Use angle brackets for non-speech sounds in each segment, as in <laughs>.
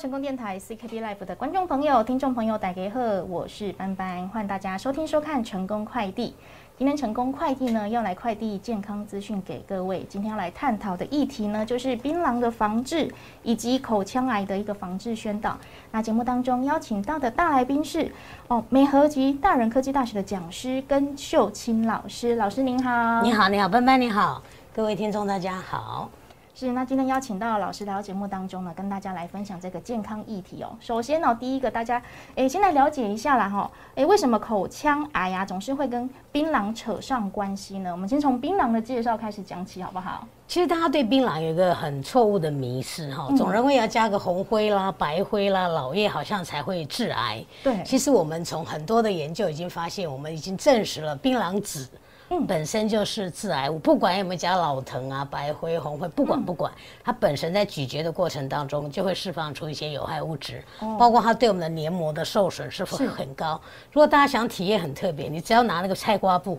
成功电台 CKB Life 的观众朋友、听众朋友，大家好，我是班班，欢迎大家收听收看成功快递。今天成功快递呢要来快递健康资讯给各位。今天要来探讨的议题呢，就是槟榔的防治以及口腔癌的一个防治宣导。那节目当中邀请到的大来宾是哦，美和及大人科技大学的讲师跟秀清老师。老师您好，你好，你好，班班你好，各位听众大家好。是，那今天邀请到老师来到节目当中呢，跟大家来分享这个健康议题哦。首先呢，第一个大家诶，先来了解一下啦哈，诶，为什么口腔癌呀总是会跟槟榔扯上关系呢？我们先从槟榔的介绍开始讲起，好不好？其实大家对槟榔有一个很错误的迷思哈，总认为要加个红灰啦、白灰啦、老叶好像才会致癌。对，其实我们从很多的研究已经发现，我们已经证实了槟榔籽。本身就是致癌物，不管有没有加老藤啊、白灰、红灰，不管不管，它本身在咀嚼的过程当中就会释放出一些有害物质，包括它对我们的黏膜的受损是否很高。如果大家想体验很特别，你只要拿那个菜瓜布。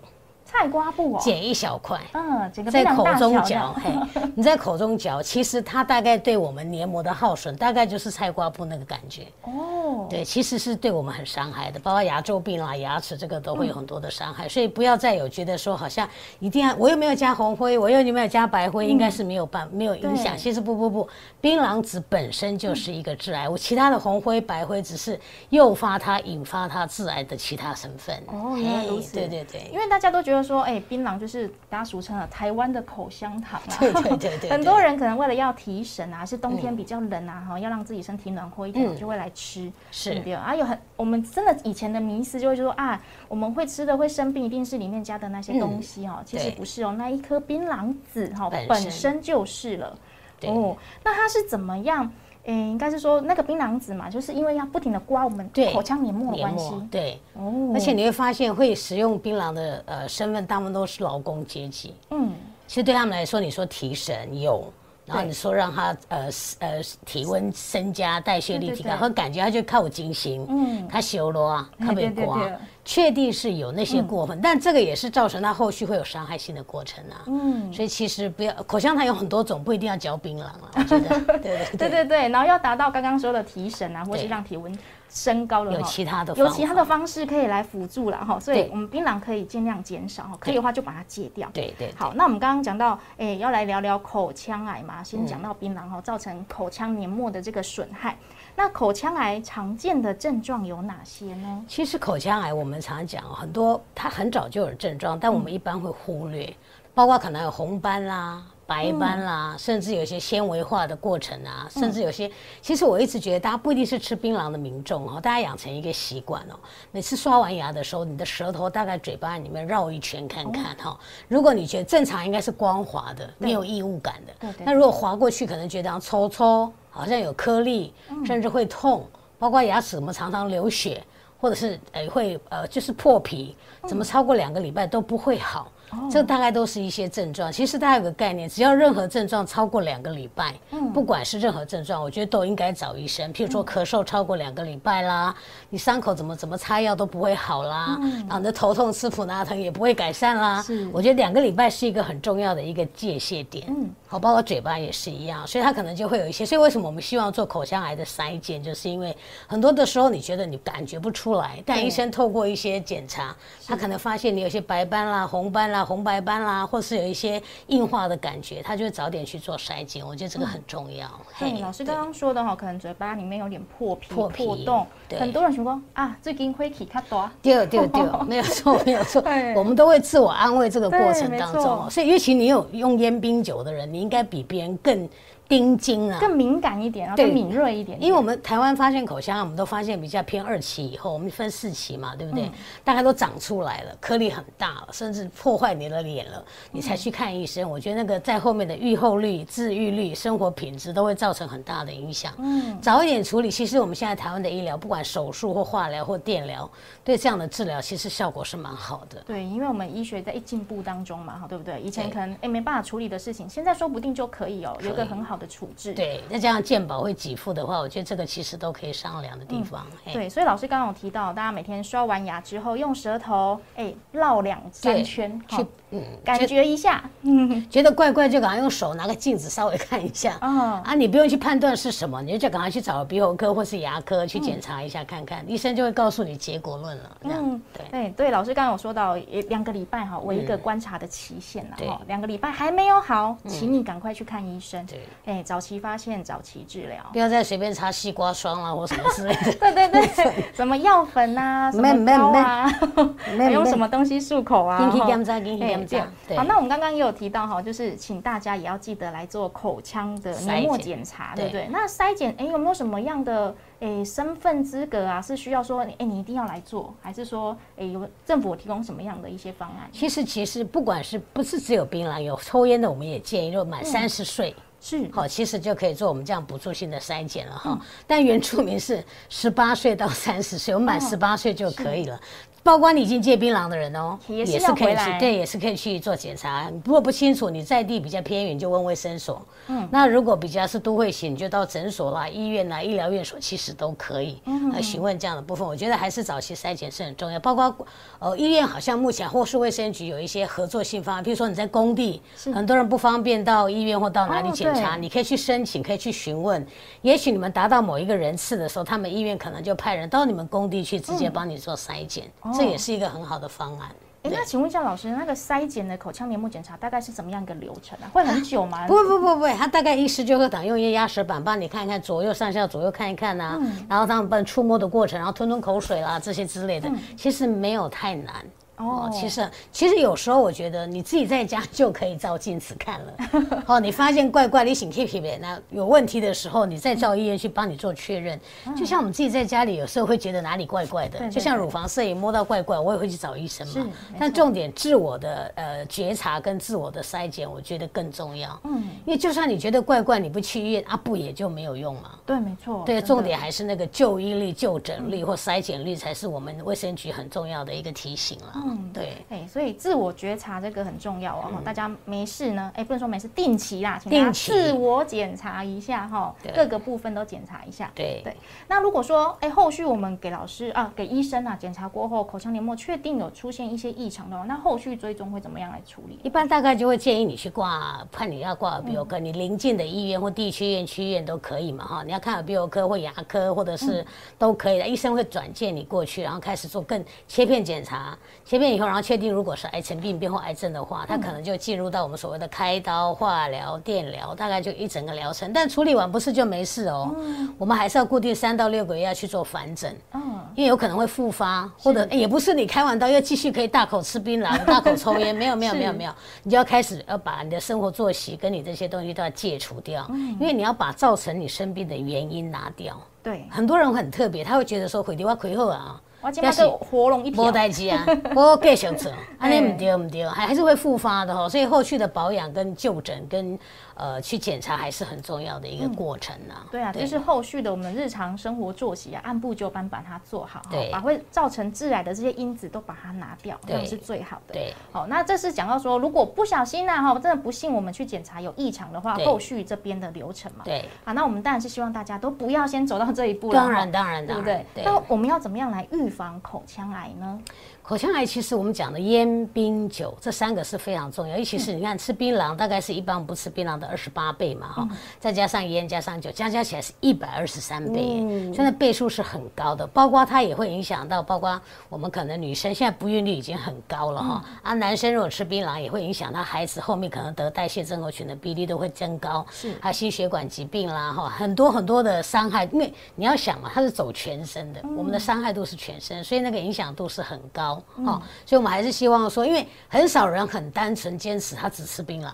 菜瓜布哦，剪一小块，嗯，在口中嚼，嘿，<laughs> 你在口中嚼，其实它大概对我们黏膜的耗损，大概就是菜瓜布那个感觉。哦，对，其实是对我们很伤害的，包括牙周病啦、牙齿这个都会有很多的伤害。所以不要再有觉得说好像一定要我又没有加红灰，我又没有加白灰，应该是没有办没有影响。其实不不不，槟榔籽本身就是一个致癌物，其他的红灰白灰只是诱发它、引发它致癌的其他成分。哦，原来如此。对对对，因为大家都觉得。说哎，槟榔就是大家俗称的台湾的口香糖啊。<laughs> 对对对对。很多人可能为了要提神啊，是冬天比较冷啊，哈，要让自己身体暖和一点，就会来吃。是。对啊，有很我们真的以前的迷思就会说啊，我们会吃的会生病，一定是里面加的那些东西哦。其实不是哦，那一颗槟榔籽哈本身就是了。哦，那它是怎么样？诶，应该是说那个槟榔籽嘛，就是因为要不停的刮我们口腔黏膜的关系。对，哦，而且你会发现会使用槟榔的呃身份，大部分都是劳工阶级。嗯，其实对他们来说，你说提神有。然后你说让他呃呃体温增加，代谢力提高，他感觉他就靠金星，嗯，他修罗啊，特别刮，确定是有那些过分，但这个也是造成他后续会有伤害性的过程啊。嗯，所以其实不要口香糖有很多种，不一定要嚼槟榔啊。我觉得，<laughs> 对对对对对，然后要达到刚刚说的提神啊，或是让体温。升高了有其他的有其他的方式可以来辅助了哈，所以我们槟榔可以尽量减少哈，可以的话就把它戒掉。对对。好，那我们刚刚讲到，哎，要来聊聊口腔癌嘛，先讲到槟榔哈，造成口腔黏膜的这个损害。那口腔癌常见的症状有哪些呢？其实口腔癌我们常讲很多，它很早就有症状，但我们一般会忽略，包括可能有红斑啦。白斑啦，甚至有些纤维化的过程啊，甚至有些，其实我一直觉得，大家不一定是吃槟榔的民众哦，大家养成一个习惯哦，每次刷完牙的时候，你的舌头大概嘴巴里面绕一圈看看哈。如果你觉得正常应该是光滑的，没有异物感的，那如果滑过去，可能觉得抽抽，好像有颗粒，甚至会痛，包括牙齿怎么常常流血，或者是诶会呃就是破皮，怎么超过两个礼拜都不会好。这大概都是一些症状。其实大家有个概念，只要任何症状超过两个礼拜，嗯，不管是任何症状，我觉得都应该找医生。譬如说咳嗽超过两个礼拜啦，你伤口怎么怎么擦药都不会好啦，然后你的头痛吃普拿疼也不会改善啦。是，我觉得两个礼拜是一个很重要的一个界限点。嗯，好，包括嘴巴也是一样，所以它可能就会有一些。所以为什么我们希望做口腔癌的筛检，就是因为很多的时候你觉得你感觉不出来，但医生透过一些检查，他可能发现你有些白斑啦、红斑啦。红白斑啦，或是有一些硬化的感觉，他就会早点去做筛检。我觉得这个很重要。对，老师刚刚说的哈，可能嘴巴里面有点破皮、破洞，很多人说啊，最近会起卡多。对对对，没有错，没有错。<laughs> 我们都会自我安慰这个过程当中，所以尤其你有用烟冰酒的人，你应该比别人更。丁金啊，更敏感一点，然后更敏锐一点。因为我们台湾发现口腔，我们都发现比较偏二期以后，我们分四期嘛，对不对？大概都长出来了，颗粒很大了，甚至破坏你的脸了，你才去看医生。我觉得那个在后面的愈后率、治愈率、生活品质都会造成很大的影响。嗯，早一点处理，其实我们现在台湾的医疗，不管手术或化疗或电疗，对这样的治疗其实效果是蛮好的。对，因为我们医学在一进步当中嘛，哈，对不对？以前可能哎没办法处理的事情，现在说不定就可以哦，有一个很好。的处置。对，再加上健保会给付的话，我觉得这个其实都可以商量的地方。嘿对，所以老师刚刚有提到，大家每天刷完牙之后，用舌头哎绕两三圈，去好嗯，感觉觉一下，嗯觉得怪怪就赶快用手拿个镜子稍微看一下。啊，啊，你不用去判断是什么，你就赶快去找鼻喉科或是牙科去检查一下看看，医生就会告诉你结果论了。这样，嗯对。对对，老师刚刚有说到，也两个礼拜哈为一个观察的期限了哈，两个礼拜还没有好，请你赶快去看医生，对，哎，早期发现，早期治疗。不要再随便擦西瓜霜啦或什么之类的。<laughs> 对对对，什么药粉啊，什么膏啊，<laughs> 没用什么东西漱口啊？好，那我们刚刚也有提到哈，就是请大家也要记得来做口腔的黏膜筛检检查，对对不对？那筛检，哎，有没有什么样的哎身份资格啊？是需要说，哎，你一定要来做，还是说，哎，有政府提供什么样的一些方案？其实其实不管是不是只有槟榔，有抽烟的，我们也建议，就满三十岁。是好，其实就可以做我们这样补助性的筛检了哈。但原住民是十八岁到三十岁，我们满哦十八岁就可以了。包括你已经戒槟榔的人哦，也是要可以去，对，也是可以去做检查。如果不清楚，你在地比较偏远，就问卫生所。嗯，那如果比较是都会型，你就到诊所啦、医院啦、医疗院所，其实都可以来询问这样的部分。我觉得还是早期筛检是很重要。包括呃医院好像目前或是卫生局有一些合作性方案，比如说你在工地，很多人不方便到医院或到哪里哦检查，对你可以去申请，可以去询问。也许你们达到某一个人次的时候，他们医院可能就派人到你们工地去，直接帮你做筛检，这也是一个很好的方案。哎，那请问一下老师，那个筛检的口腔黏膜检查大概是怎么样一个流程啊？会很久吗？不不不不，他大概医师就会党用一个压舌板帮你看一看左右上下左右看一看呐、然后他们帮你触摸的过程，然后吞吞口水啦这些之类的，其实没有太难。哦，其实其实有时候我觉得你自己在家就可以照镜子看了。<laughs> 哦，你发现怪怪，你醒 K P 呗，那有问题的时候，你再照医院去帮你做确认。就像我们自己在家里，有时候会觉得哪里怪怪的，就像乳房摄影摸到怪怪，我也会去找医生嘛。但重点自我的呃觉察跟自我的筛检，我觉得更重要。嗯，因为就算你觉得怪怪，你不去医院啊，不也就没有用嘛。对，没错。对，重点还是那个就医率、就诊率或筛检率，才是我们卫生局很重要的一个提醒了。嗯，对。哎，所以自我觉察这个很重要哦。大家没事呢，哎，不能说没事，定期啦，请大家定期自我检查一下哈，对各个部分都检查一下。对对。那如果说，哎，后续我们给老师啊，给医生啊检查过后，口腔黏膜确定有出现一些异常的话，那后续追踪会怎么样来处理？一般大概就会建议你去挂，看你要挂耳鼻喉科，你邻近的医院或地区医院、区医院都可以嘛哈。你要看耳鼻喉科或牙科，或者是都可以的，医生会转介你过去，然后开始做更切片检查。切片以后，然后确定如果是癌症病变或癌症的话，他可能就进入到我们所谓的开刀、化疗、电疗，大概就一整个疗程。但处理完不是就没事哦，我们还是要固定三到六个月要去做反诊。嗯，因为有可能会复发，或者、也不是你开完刀又继续可以大口吃槟榔、<laughs> 大口抽烟，没有没有没有没有，你就要开始要把你的生活作息跟你这些东西都要戒除掉，因为你要把造成你生病的原因拿掉。对，很多人很特别，他会觉得说毁掉我亏后啊。我今天个活龙一无条。代志啊，<laughs> 我继续做，安尼唔对唔对，还还是会复发的哈，所以后续的保养跟就诊跟呃去检查还是很重要的一个过程啊。对啊，就是后续的我们日常生活作息啊，按部就班把它做好，哈对把会造成致癌的这些因子都把它拿掉，这样是最好的。对好，那这是讲到说，如果不小心呐、哈，真的不幸我们去检查有异常的话，后续这边的流程嘛。对，好，那我们当然是希望大家都不要先走到这一步了，当然当然对不对？那我们要怎么样来预防口腔癌呢？口腔癌其实我们讲的烟、槟、酒这三个是非常重要，尤其是你看吃槟榔，大概是一般不吃槟榔的二十八倍嘛，哈、再加上烟加上酒，加加起来是一百二十三倍耶，所以那倍数是很高的。包括它也会影响到，包括我们可能女生现在不孕率已经很高了哈，啊，男生如果吃槟榔也会影响到孩子后面可能得代谢症候群的比例都会增高，是。还有心血管疾病啦哈，很多很多的伤害，因为你要想嘛，它是走全身的，我们的伤害度是全身，所以那个影响度是很高哈、所以我们还是希望说，因为很少人很单纯坚持他只吃槟榔。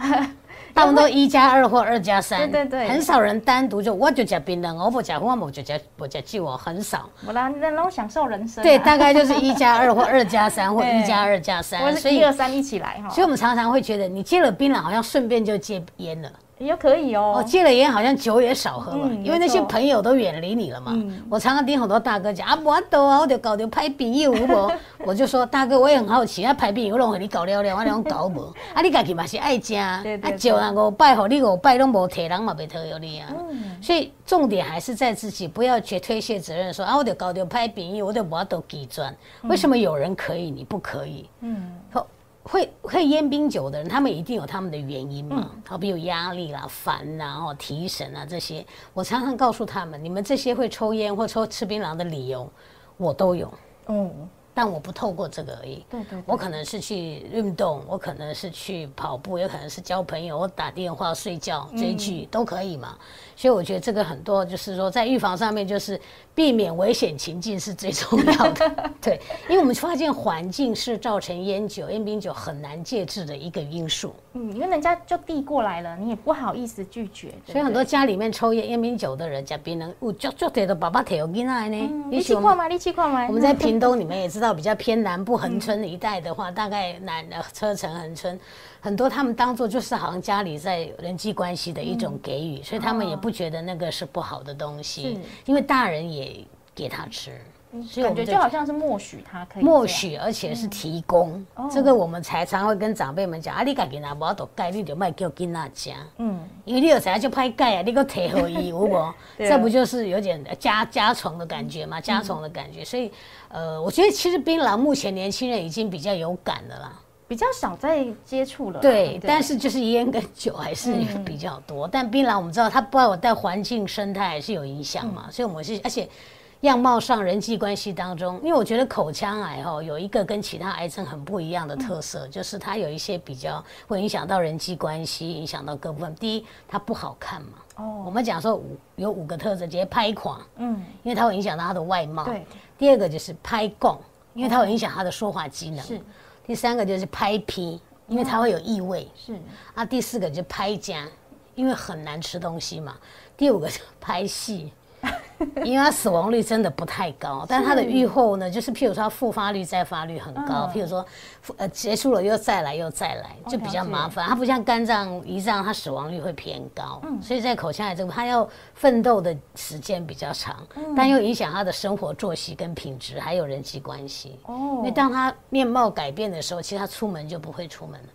<laughs> 大部分都一加二或二加三，对对对很少人单独就我就吃槟榔，我不吃我我就吃不吃酒，我很少。我来能能享受人生啊、对，大概就是一加二或二加三 <laughs> 或一加二加三，是所以一二三一起来哈。所以我们常常会觉得，你戒了槟榔，好像顺便就戒烟了。也可以哦。哦，戒了烟好像酒也少喝了，嗯因为那些朋友都远离你了嘛。嗯我常常听很多大哥讲啊，我都啊，我就搞掉拍朋友无，<laughs> 我就说大哥，我也很好奇，啊，拍朋友拢给你搞了了，我拢搞无，啊，你家己嘛是爱食，啊酒啊五拜，吼你五拜拢无摕人嘛袂讨有你啊。嗯所以重点还是在自己，不要去推卸责任说啊，我就搞掉拍朋友，我就我都记专。为什么有人可以，你不可以？嗯，会会会烟冰酒的人，他们一定有他们的原因嘛，好比有压力啦、烦啦、哦、提神啊这些。我常常告诉他们，你们这些会抽烟或抽吃槟榔的理由，我都有，哦，但我不透过这个而已。对对对我可能是去运动，我可能是去跑步，也可能是交朋友，我打电话、睡觉、追剧、都可以嘛。所以我觉得这个很多就是说，在预防上面，就是避免危险情境是最重要的。<laughs> 对，因为我们发现环境是造成烟酒、烟槟酒很难戒治的一个因素。嗯，因为人家就递过来了，你也不好意思拒绝，所以很多家里面抽烟、烟槟酒的人，家槟榔，有就就得的爸爸提有囡仔呢嗯。也许我们力气快吗？力气快吗？我们在屏东，你们也知道，比较偏南部恒春一带的话，大概南呃车城恒春，很多他们当做就是好像家里在人际关系的一种给予，所以他们也不觉得那个是不好的东西。是，因为大人也给他吃，感觉就好像是默许他可以默许，而且是提供，哦这个我们才常会跟长辈们讲，啊，你家囡仔无多盖，你就卖叫囡仔吃。嗯，因为你有啥就拍盖啊，你个提和伊有无？<laughs> 对啊这不就是有点加加重的感觉吗？加重的感觉，所以呃，我觉得其实槟榔目前年轻人已经比较有感的啦。比较少再接触了啦，对，但是就是烟跟酒还是嗯比较多。但槟榔我们知道它包括对环境生态还是有影响嘛，所以我们是而且。样貌上、人际关系当中，因为我觉得口腔癌哈有一个跟其他癌症很不一样的特色，就是它有一些比较会影响到人际关系，影响到各部分。第一，它不好看嘛，哦，我们讲说五有五个特质，直接拍垮，嗯，因为它会影响到他的外貌。对，第二个就是拍供，因为它会影响他的说话机能。是第三个就是拍皮，因为它会有异味。是，啊，第四个就是拍夹，因为很难吃东西嘛。第五个就拍戏。<laughs> 因为它死亡率真的不太高，但它的预后呢，就是譬如说它复发率、再发率很高，嗯。譬如说，呃，结束了又再来又再来，就比较麻烦。它不像肝脏、胰脏，它死亡率会偏高，所以在口腔癌这个，它要奋斗的时间比较长，但又影响他的生活作息跟品质，还有人际关系。哦。因哦为，当他面貌改变的时候，其实他出门就不会出门了。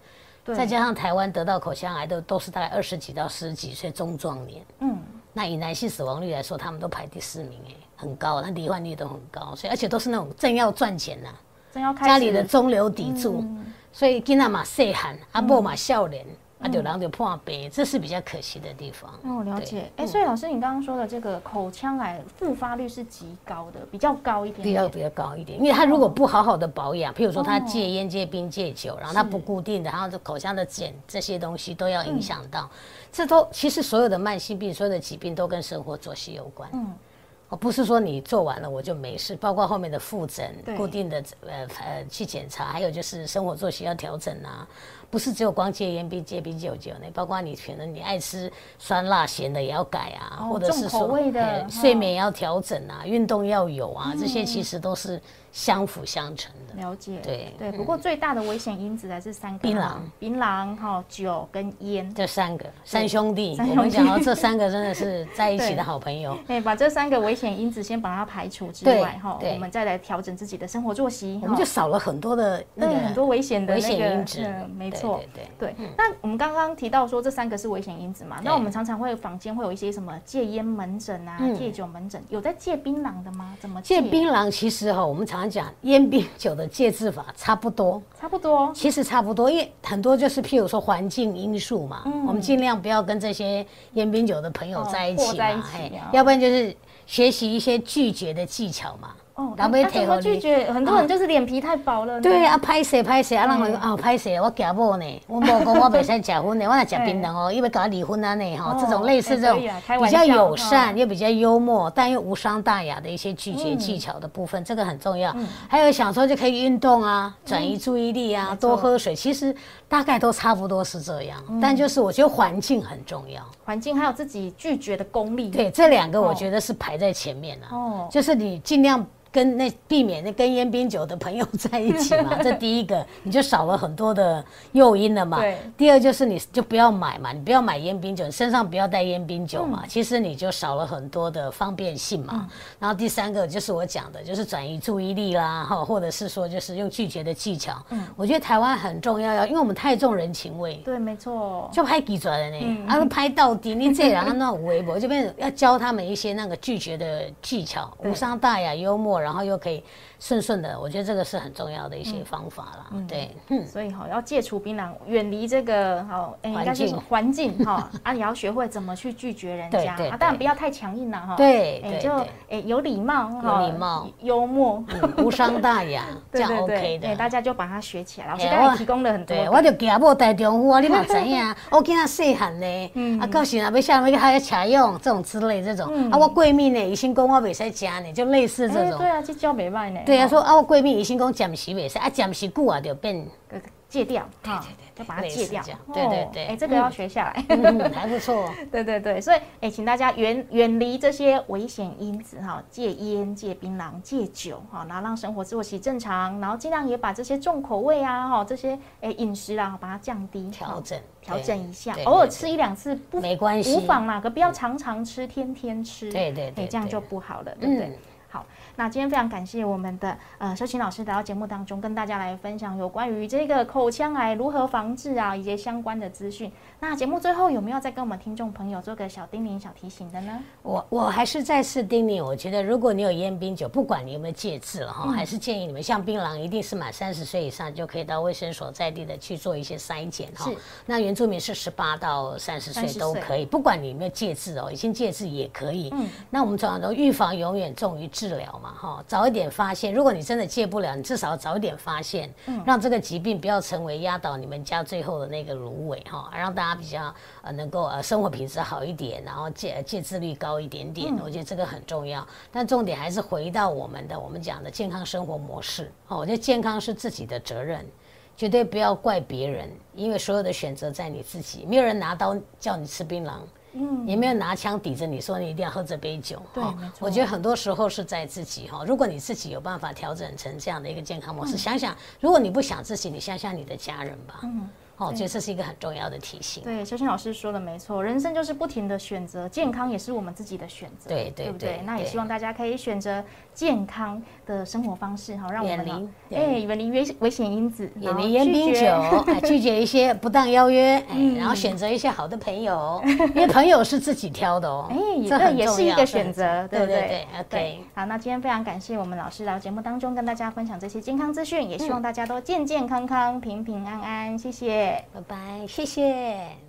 对，再加上台湾得到口腔癌的都是大概二十几到四十几岁中壮年，嗯，那以男性死亡率来说，他们都排第四名，哎，很高，那罹患率都很高，所以而且都是那种正要赚钱呐、正要开家里的中流砥柱，嗯。所以囡仔嘛细汉，阿婆嘛少年，啊，就人就破病，这是比较可惜的地方。哦，了解。哎，所以老师，你刚刚说的这个口腔癌复发率是极高的，比较高一点点。比较比较高一点，因为他如果不好好的保养，譬如说他哦戒烟、戒冰、戒酒，然后他不固定的，然后这口腔的碱这些东西都要影响到，嗯这都其实所有的慢性病、所有的疾病都跟生活作息有关。嗯，哦，不是说你做完了我就没事，包括后面的复诊、固定的呃呃去检查，还有就是生活作息要调整啊，不是只有光戒烟、冰戒冰酒酒呢，包括你可能你爱吃酸辣咸的也要改啊，哦或者是重口说味的睡眠要调整啊，运动要有啊，这些其实都是相辅相成的。了解。对对，不过最大的危险因子还是三个。槟榔、槟榔哈、酒跟烟。这三个三兄弟，我们讲到这三个真的是在一起的 <laughs> 好朋友。对，把这三个危险因子先把它排除之外，哈，对。我们再来调整自己的生活作息，我们就少了很多的那个对很多危险的危险因子。嗯，没对错对对。对，那我们刚刚提到说这三个是危险因子嘛，那我们常常会坊间会有一些什么戒烟门诊啊、嗯。戒酒门诊，有在戒槟榔的吗？怎么戒？槟榔其实哈，我们常常讲烟槟酒的戒治法差不多，差不多，其实差不多，因为很多就是譬如说环境因素嘛，我们尽量不要跟这些烟槟酒的朋友在一起嘛，要不然就是学习一些拒绝的技巧嘛。哦，然后拒绝？很多人就是脸皮太薄了。对啊，歹势歹势啊，人嗯讲啊歹势，我家某呢，我某讲我袂使食薰呢，我若食 <laughs> 槟榔哦，伊要甲我离婚啊呢吼，哦这种类似这种比较友善又比较幽默，但又无伤大雅的一些拒绝嗯技巧的部分，这个很重要。还有想说就可以运动啊，转移注意力啊，多喝水，其实大概都差不多是这样。但就是我觉得环境很重要，环境还有自己拒绝的功力。对这两个我哦觉得是排在前面啊。哦，就是你尽量跟那避免那跟烟槟酒的朋友 <laughs> 在一起嘛，这第一个你就少了很多的诱因了嘛。对。第二就是你就不要买嘛，你不要买烟槟酒，你身上不要带烟槟酒嘛，其实你就少了很多的方便性嘛。然后第三个就是我讲的，就是转移注意力啦，哈，或者是说就是用拒绝的技巧。嗯。我觉得台湾很重要，要因为我们太重人情味。对，没错。就拍几转的呢，啊，拍到底，你这样那微博这边要教他们一些那个拒绝的技巧，<laughs> 无伤大雅，幽默。然后又可以顺顺的，我觉得这个是很重要的一些方法啦。对，所以哈要戒除槟榔，远离这个好环境环境哈 <laughs> 啊，你要学会怎么去拒绝人家啊，当然不要太强硬了哈。对，哎就哎有礼貌，有礼貌，幽默，无伤大雅，<laughs> 这样 OK 的。对大家就把它学起来。老师刚才提供了很多，我就家某大丈夫啊，<laughs> 你嘛知影，我今仔细汉呢，啊到时啊要下面还要吃用这种之类这种啊，我闺蜜呢，已经讲我袂使食呢，就类似这种。对啊，这教袂歹呢。对啊，说啊，我闺蜜已经讲暂时袂使，啊暂时久啊就变戒掉，对对对，要把它戒掉。对对对，哎，这个要学下来，还不错。<laughs> 对对对，所以哎，请大家远远离这些危险因子哈，戒烟、戒槟榔、戒酒哈，然后让生活作息正常，然后尽量也把这些重口味啊哈，这些哎饮食啊，把它降低调整调整一下，偶尔吃一两次不没关系，无妨啦，可不要常常吃，天天吃。对对对，这样就不好了，对不对？好。那今天非常感谢我们的呃修琴老师来到节目当中，跟大家来分享有关于这个口腔癌如何防治啊，以及相关的资讯。那节目最后有没有再跟我们听众朋友做个小叮咛、小提醒的呢？我我还是再次叮咛，我觉得如果你有烟槟酒，不管你有没有戒治了哈，还是建议你们像槟榔，一定是满三十岁以上就可以到卫生所在地的去做一些筛检哈。那原住民是十八到三十岁都可以，不管你有没有戒治哦，已经戒治也可以。嗯。那我们常常都预防永远重于治疗嘛哈，早一点。发现，如果你真的戒不了，你至少早一点发现，让这个疾病不要成为压倒你们家最后的那个芦苇哈，让大家比较呃能够呃生活品质好一点，然后戒戒治率高一点点，我觉得这个很重要。但重点还是回到我们的我们讲的健康生活模式哦，我觉得健康是自己的责任，绝对不要怪别人，因为所有的选择在你自己，没有人拿刀叫你吃槟榔。嗯，也没有拿枪抵着你说你一定要喝这杯酒。对，我觉得很多时候是在自己哈。如果你自己有办法调整成这样的一个健康模式，想想，如果你不想自己，你想想你的家人吧。嗯。哦，我觉得这是一个很重要的提醒。对，修心老师说的没错，人生就是不停的选择，健康也是我们自己的选择。对对，对不对？那也希望大家可以选择健康的生活方式，哈，让我们哎远离危危险因子，远离烟槟酒，<laughs> 拒绝一些不当邀约，然后选择一些好的朋友，因为朋友是自己挑的哦。<laughs> 哎，这也是一个选择，对不对？对，OK。好，那今天非常感谢我们老师来节目当中跟大家分享这些健康资讯，也希望大家都健健康康、平平安安。谢谢，拜拜。谢谢。